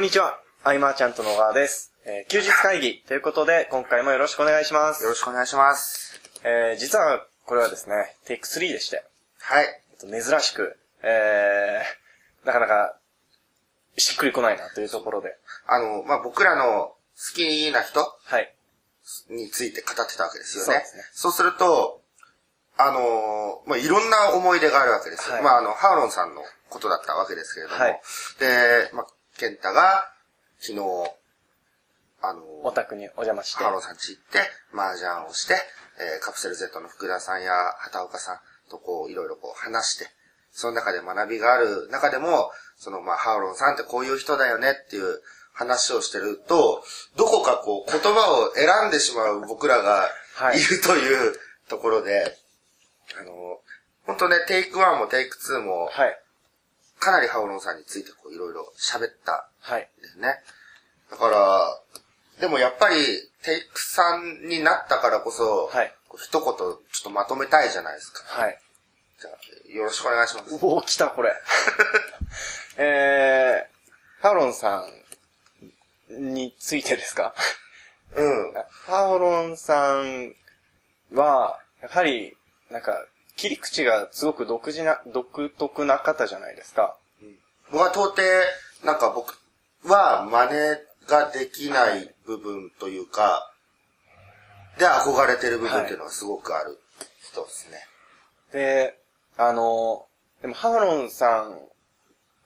こんにちは。アイマーちゃんと野川です。えー休日会議ということで、今回もよろしくお願いします。よろしくお願いします。えー実は、これはですね、テイク3でして、はい。えっと珍しく、えー、なかなか、しっくりこないなというところで、あの、まあ、僕らの好きな人はい。について語ってたわけですよね。そうですねそうすると、あのまあ、いろんな思い出があるわけですよ。はいまあ、あの、ハーロンさんのことだったわけですけれども。はいで、まあ、ケンタが、昨日、あのお宅にお邪魔してハ、ロンさん家行って、麻雀をして、えーカプセル Z の福田さんや畑岡さんとこう、いろいろこう話して、その中で学びがある中でも、そのまあ、ハーロンさんってこういう人だよねっていう話をしてると、どこかこう、言葉を選んでしまう僕らがはいいるというところで、あの、本当ね、テイク1もテイク2も、はい。かなりハーロンさんについてこう、いろいろ喋ったはい。ですね。だから、でもやっぱり、テイクさんになったからこそ、はいこう一言ちょっとまとめたいじゃないですか。はい。じゃあ、よろしくお願いします。おお、来た、これ。えー、ハーロンさんについてですか？うん。ハーロンさんは、やはり、なんか、切り口がすごく独自な、独特な方じゃないですか。僕は到底、なんか僕は真似ができない部分というか、で憧れてる部分っていうのがすごくある人ですね。で、あの、でもハーロンさん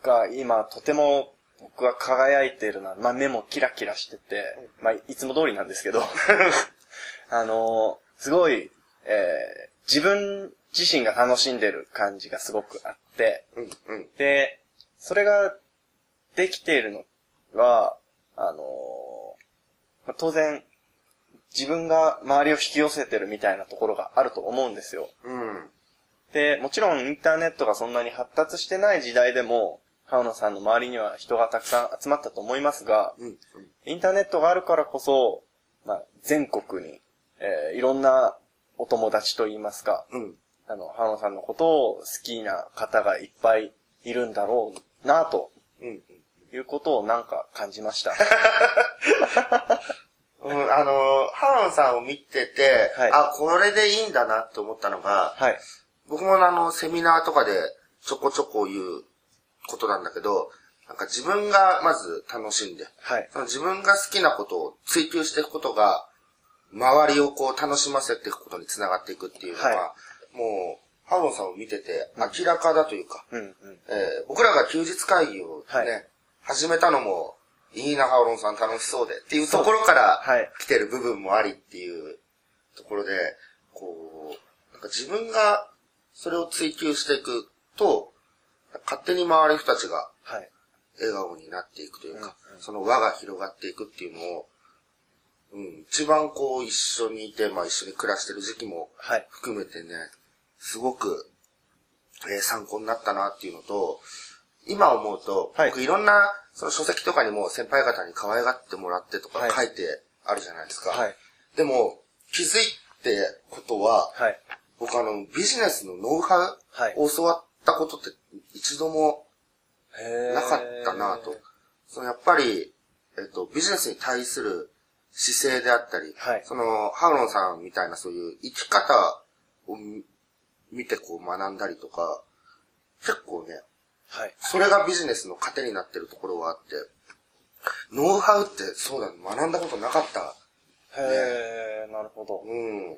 が今とても僕は輝いているな、まあ目もキラキラしてて、まあいつも通りなんですけど、あの、すごい、えー自分自身が楽しんでる感じがすごくあって、うん、うん。で、それができているのは、あのまあ当然、自分が周りを引き寄せてるみたいなところがあると思うんですよ。うん。で、もちろんインターネットがそんなに発達してない時代でも、ハウナさんの周りには人がたくさん集まったと思いますが、うん。インターネットがあるからこそ、まあ、全国に、えーいろんなお友達といいますか、うん。あの、ハウナさんのことを好きな方がいっぱいいるんだろうな、とうん。いうことをなんか感じました。うん、あの、ハロンさんを見てて、はいあ、これでいいんだなって思ったのが、はい。僕もあの、セミナーとかでちょこちょこ言うことなんだけど、なんか自分がまず楽しんで、はい。その自分が好きなことを追求していくことが、周りをこう楽しませていくことにつながっていくっていうのは、はもう、ハロンさんを見てて明らかだというか、うん、うん。えー僕らが休日会議をね、はい始めたのも、いいな、ハオロンさん楽しそうでっていうところからはい来てる部分もありっていうところで、こう、なんか自分がそれを追求していくと、勝手に周りの人たちがはい。笑顔になっていくというか、その輪が広がっていくっていうのを、うん、一番こう一緒にいて、まあ一緒に暮らしてる時期もはい。含めてね、すごく、えー参考になったなっていうのと、今思うと、はい僕いろんなその書籍とかにも先輩方に可愛がってもらってとかはい書いてあるじゃないですか。はい。でも、気づいてことは、はい。僕あの、ビジネスのノウハはいウを教わったことって一度もなかったなと。そのやっぱり、えっと、ビジネスに対する姿勢であったり、はいその、ハウロンさんみたいなそういう生き方を見見てこう学んだりとか、結構ね、はい。それがビジネスの糧になってるところがあって、ノウハウってそうだね、学んだことなかった。へー、なるほど。うん。っ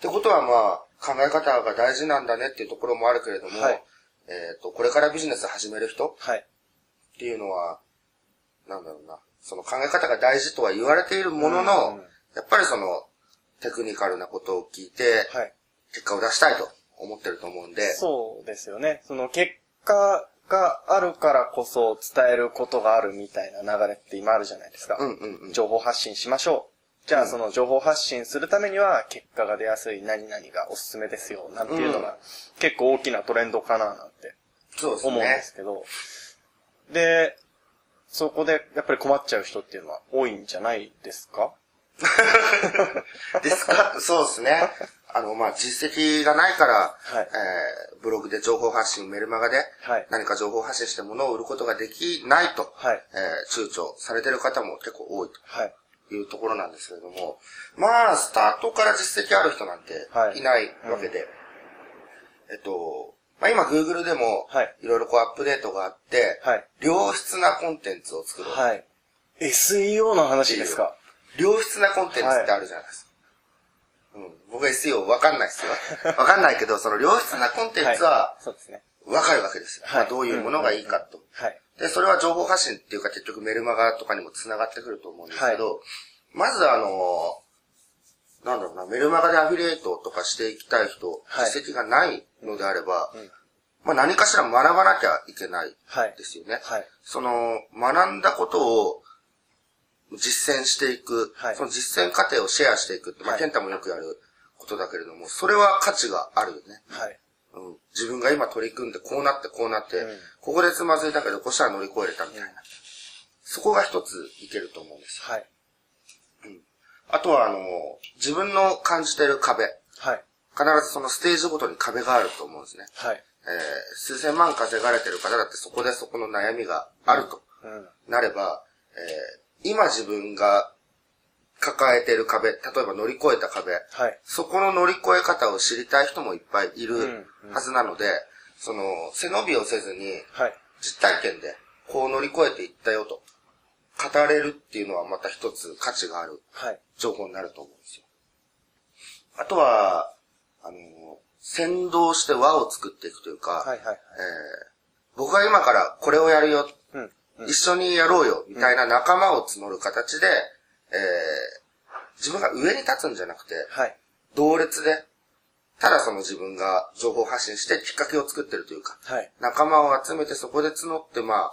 てことはまあ、考え方が大事なんだねっていうところもあるけれども、はいえっ、と、これからビジネス始める人はい。っていうのは、なんだろうな、その考え方が大事とは言われているものの、うんやっぱりその、テクニカルなことを聞いて、はい。結果を出したいと思ってると思うんで、そうですよね。その結果があるからこそ伝えることがあるみたいな流れって今あるじゃないですか。うんうんうん。情報発信しましょう。じゃあその情報発信するためには結果が出やすい何々がおすすめですよ。なんていうのうんが結構大きなトレンドかななんてそうです思うんでね。すけど。で、そこでやっぱり困っちゃう人っていうのは多いんじゃないですか？ですか？そうですね。あの、まあ、実績がないから、はいえーブログで情報発信、メルマガではい、何か情報発信して物を売ることができないと、はいえー躊躇されてる方も結構多いはい。というところなんですけれども、まあ、スタートから実績ある人なんてはいいないわけで、えっと、まあ、今 Google でもはい、いろいろこうアップデートがあって、はい。良質なコンテンツを作ろう。はい。SEO の話ですか？良質なコンテンツってあるじゃないですか。うん。僕は SEO わかんないですよ。わかんないけど、その良質なコンテンツはそうですね。わかるわけですよ。はいまあどういうものがいいかと。はい。で、それは情報発信っていうか結局メルマガとかにも繋がってくると思うんですけど、まずあの、なんだろうな、メルマガでアフィリエイトとかしていきたい人、はい実績がないのであれば、んまあ何かしら学ばなきゃいけないはい。ですよね。はい。その、学んだことを実践していく、はいその実践過程をシェアしていくって、まあ、はいケンタもよくやることだけれども、それは価値があるよね。はい。うん、自分が今取り組んで、こうなってこうなって、うんここでつまずいたけど、こうしたら乗り越えれたみたいな。そこが一ついけると思うんですよ。はい。あとは、あの、自分の感じてる壁。はい。必ずそのステージごとに壁があると思うんですね。はい。えー数千万稼がれてる方だってそこでそこの悩みがあると。うん。なれば、えー今自分が抱えている壁、例えば乗り越えた壁、はい。そこの乗り越え方を知りたい人もいっぱいいるうんうんはずなので、その、背伸びをせずに、はい。実体験で、こう乗り越えていったよと、語れるっていうのはまた一つ価値があるはい。情報になると思うんですよ。あとは、あの、先導して輪を作っていくというか、はい。はい。えー僕が今からこれをやるよ、うん。一緒にやろうよ、みたいな仲間を募る形で、えー自分が上に立つんじゃなくて、はい。同列で、ただその自分が情報発信してきっかけを作ってるというか、はい。仲間を集めてそこで募って、ま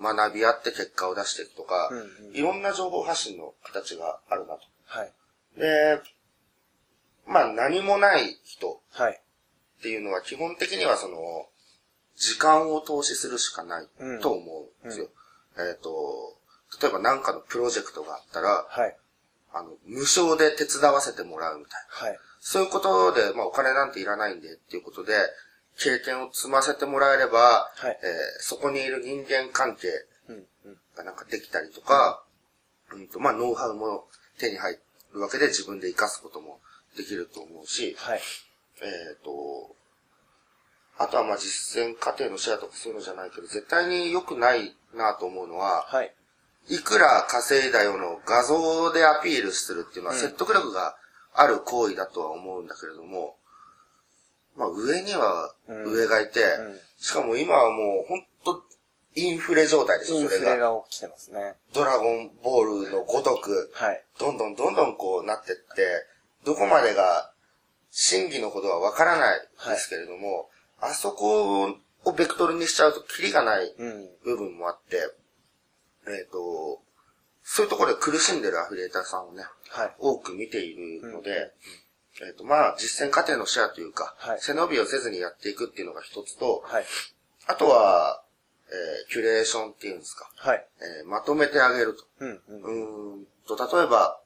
あ、学び合って結果を出していくとか、うんうんいろんな情報発信の形があるなと。はい。で、まあ何もない人はい。っていうのは基本的にはその、時間を投資するしかないうんと思うんですよ。えっ、と、例えば何かのプロジェクトがあったら、はい。あの、無償で手伝わせてもらうみたいな。はい。そういうことで、まあお金なんていらないんでっていうことで、経験を積ませてもらえれば、はいえーそこにいる人間関係うん。うん。がなんかできたりとか、うんとまあノウハウも手に入るわけで自分で活かすこともできると思うし、はい。えっ、と、あとはまあ実践過程のシェアとかそういうのじゃないけど、絶対に良くないなと思うのは、はい。いくら稼いだよの画像でアピールするっていうのはうん説得力がある行為だとは思うんだけれども、まあ上にはうん上がいて、うんしかも今はもう本当インフレ状態でしょ、インフレそれが。が起きてますね。ドラゴンボールのごとく、はい。どんどんどんどんこうなってって、どこまでが真偽のほどはわからないですけれども、あそこをベクトルにしちゃうとキリがないうん。部分もあって、えっ、と、そういうところで苦しんでるアフィリエーターさんをね、はい。多く見ているので、えっ、と、まあ、実践過程のシェアというか、はい背伸びをせずにやっていくっていうのが一つと、はい。あとは、えーキュレーションっていうんですか、はい。えーまとめてあげると。うん。うん。うーんと、例えば、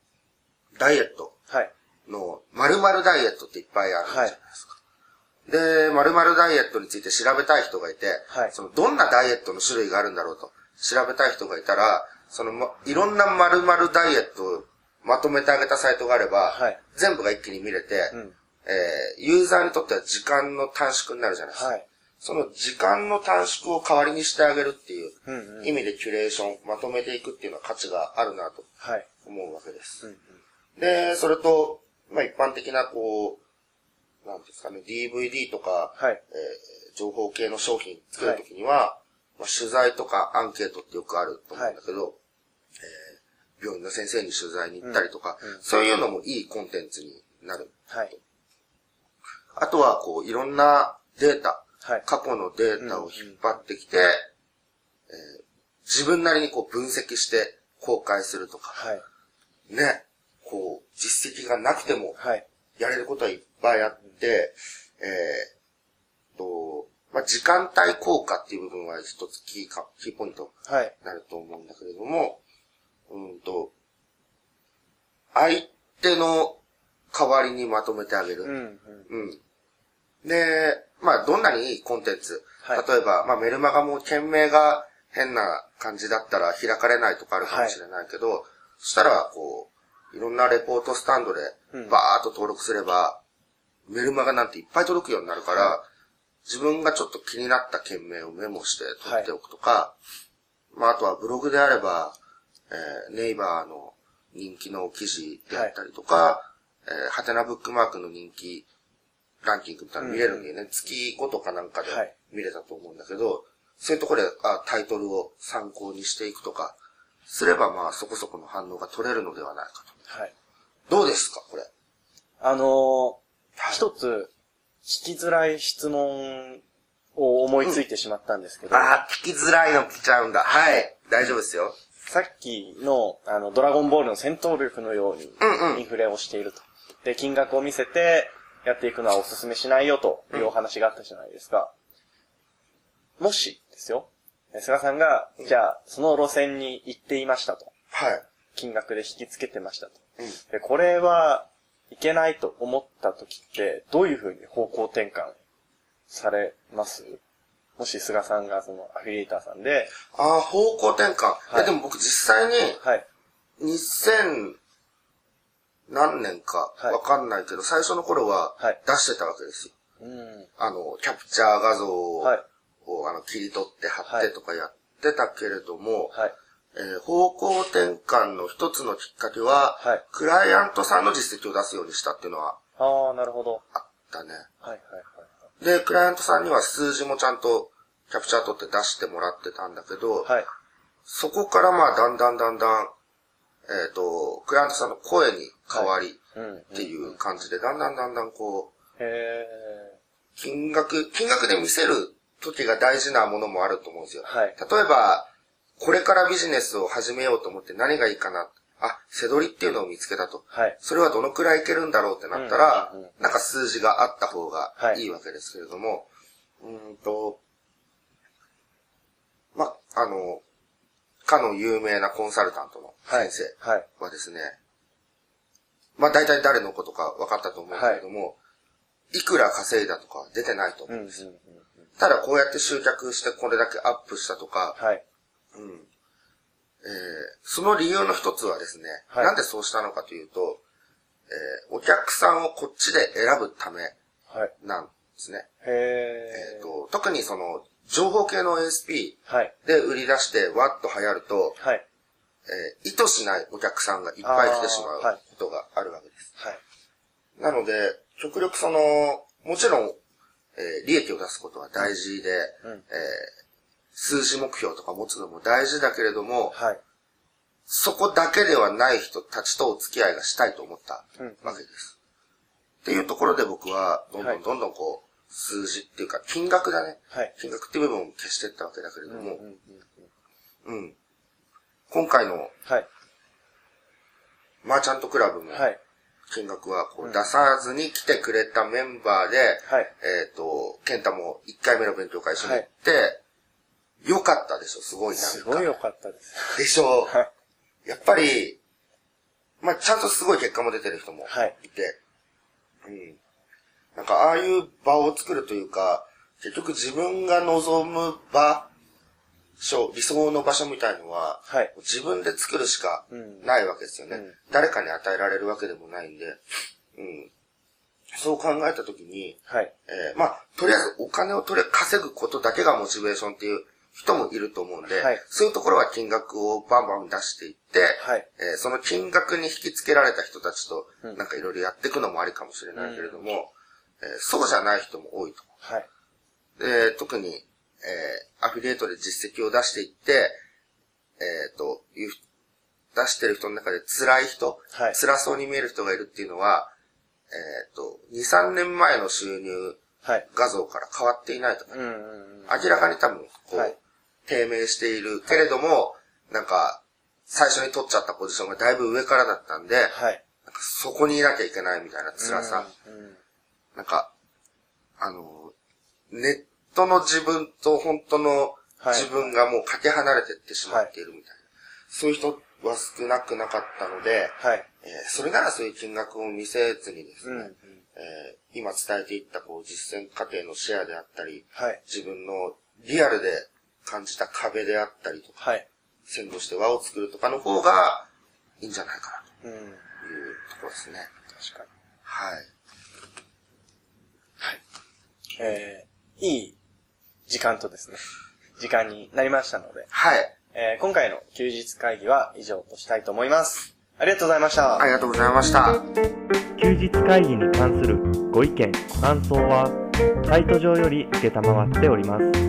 ダイエットはい。の、〇〇ダイエットっていっぱいあるじゃないですか。で、〇〇ダイエットについて調べたい人がいて、はいその、どんなダイエットの種類があるんだろうと、調べたい人がいたら、その、ま、いろんな〇〇ダイエットをまとめてあげたサイトがあれば、はい全部が一気に見れて、うん。えーユーザーにとっては時間の短縮になるじゃないですか。はい。その時間の短縮を代わりにしてあげるっていう意味でキュレーション、まとめていくっていうのは価値があるなとはい。思うわけです。うんうん。で、それと、まあ一般的なこう、なんですかね、DVD とか、はい。えー情報系の商品作るときには、まあ、取材とかアンケートってよくあると思うんだけど、えー病院の先生に取材に行ったりとか、うんうんそういうのもいいコンテンツになる。はい。あとは、こう、いろんなデータ、はい。過去のデータを引っ張ってきて、えー自分なりにこう分析して公開するとか、はい。ね、こう、実績がなくても、はい。やれることはいっぱいあって、えーと、まあ、時間帯効果っていう部分は一つキーか、キーポイントはい。になると思うんだけれども、うんと、相手の代わりにまとめてあげる。うん。うん。うん。で、まあ、どんなにいいコンテンツ、はい例えば、まあ、メルマガも件名が変な感じだったら開かれないとかあるかもしれないけど、そしたら、こう、いろんなレポートスタンドでうんバーっと登録すれば、メルマガなんていっぱい届くようになるから、自分がちょっと気になった件名をメモして取っておくとか、まあ、あとはブログであれば、えーネイバーの人気の記事であったりとか、えーハテナブックマークの人気ランキングみたいなの見れるんだよね。月5とかなんかではい見れたと思うんだけど、そういうところであタイトルを参考にしていくとか、すればまあそこそこの反応が取れるのではないかはい。と。どうですかこれ？あのー一つ、聞きづらい質問を思いついてしまったんですけど、ああ、聞きづらいの来ちゃうんだ。はい。大丈夫ですよ。さっきの、あの、ドラゴンボールの戦闘力のようにうんうんインフレをしていると。で、金額を見せてやっていくのはお勧めしないよというお話があったじゃないですか。もしですよ、え菅さんが、じゃあ、その路線に行っていましたと。はい。金額で引きつけてましたと。うんで、これはいけないと思った時って、どういう風に方向転換されます？もし菅さんがそのアフィリエーターさんで、ああ、方向転換。はいえでも僕実際に、はい。2000何年かはいわかんないけど、最初の頃ははい出してたわけですよ。うん。あの、キャプチャー画像を、はい。あの切り取って貼はいってとかやってたけれども、はい。えー方向転換の一つのきっかけは、はいクライアントさんの実績を出すようにしたっていうのはああ、なるほど。あったね。はいはいはいで、クライアントさんには数字もちゃんとキャプチャー取って出してもらってたんだけど、はい。はい。そこからまあだんだんだんだん、えっ、と、クライアントさんの声に変わりうん。っていう感じで、だんだんだんだんこう、へ金額、金額で見せる時が大事なものもあると思うんですよ。はい例えば、これからビジネスを始めようと思って何がいいかな？あ、背取りっていうのを見つけたと。はい。それはどのくらいいけるんだろうってなったら、うんうんうんなんか数字があった方がはいいいわけですけれども、うーんと、ま、あの、かの有名なコンサルタントの先生はい。はですね、まあ大体誰のことか分かったと思うんだけども、い、くら稼いだとかは出てないと思ううんうんうんんですよ。ただこうやって集客してこれだけアップしたとか、はい。うんえーその理由の一つはですね、はいなんでそうしたのかというと、えーお客さんをこっちで選ぶためはい。なんですね。へえ。えーと特にその情報系の ASP はい。で売り出してわっと流行ると、はい。えー意図しないお客さんがいっぱい来てしまうことがあるわけです。はい。なので、極力その、もちろん、えー利益を出すことは大事で、うんえー数字目標とか持つのも大事だけれども、はい。そこだけではない人たちとお付き合いがしたいと思ったうんわけです。っていうところで僕は、どんどはいんどんどんこう、数字っていうか、金額だね。はい。金額っていう部分を消していったわけだけれども、うんうんうんうんうん。今回のはい。マーチャントクラブも、はい。金額はこう出さずに来てくれたメンバーで、はい。えっ、と、ケンタも1回目の勉強会一緒に行って、よかったでしょ、すごいなんか。すごい良かったです。でしょはい。やっぱり、まあ、ちゃんとすごい結果も出てる人もはいいて、うん。なんか、ああいう場を作るというか、結局自分が望む場所、理想の場所みたいのは、はい。自分で作るしかうんないわけですよね。うん誰かに与えられるわけでもないんで、うん。そう考えたときに、はい。えーまあ、とりあえずお金を取れ、稼ぐことだけがモチベーションっていう人もいると思うんで、はいそういうところは金額をバンバン出していって、はいえーその金額に引き付けられた人たちと、うんなんかいろいろやっていくのもありかもしれないけれども、えーそうじゃない人も多いと。はい。で、特に、えーアフィリエイトで実績を出していって、えっ、と、いう、出してる人の中で辛い人、はい辛そうに見える人がいるっていうのは、えっ、と、2、3年前の収入はい。画像から変わっていないとか、うんうんうん。明らかに多分、こう、はい低迷しているけれども、なんか、最初に取っちゃったポジションがだいぶ上からだったんで、はい。なんかそこにいなきゃいけないみたいな辛さ。うんうんなんか、あの、ネットの自分と本当のはい自分がもうかけ離れてってしまっているみたいな。そういう人は少なくなかったので、はい。えーそれならそういう金額を見せずにですね、うん。えー今伝えていったこう実践過程のシェアであったり、はい。自分のリアルで感じた壁であったりとか、はい。先導して輪を作るとかの方がいいんじゃないかうん。なというところですね。確かに。はい。えー、いい時間とですね、時間になりましたので、はい。えー今回の休日会議は以上としたいと思います。ありがとうございました。ありがとうございました。休日会議に関するご意見、ご感想は、サイト上より受けたまわっております。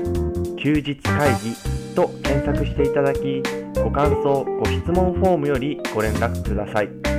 休日会議と検索していただき、ご感想、ご質問フォームよりご連絡ください。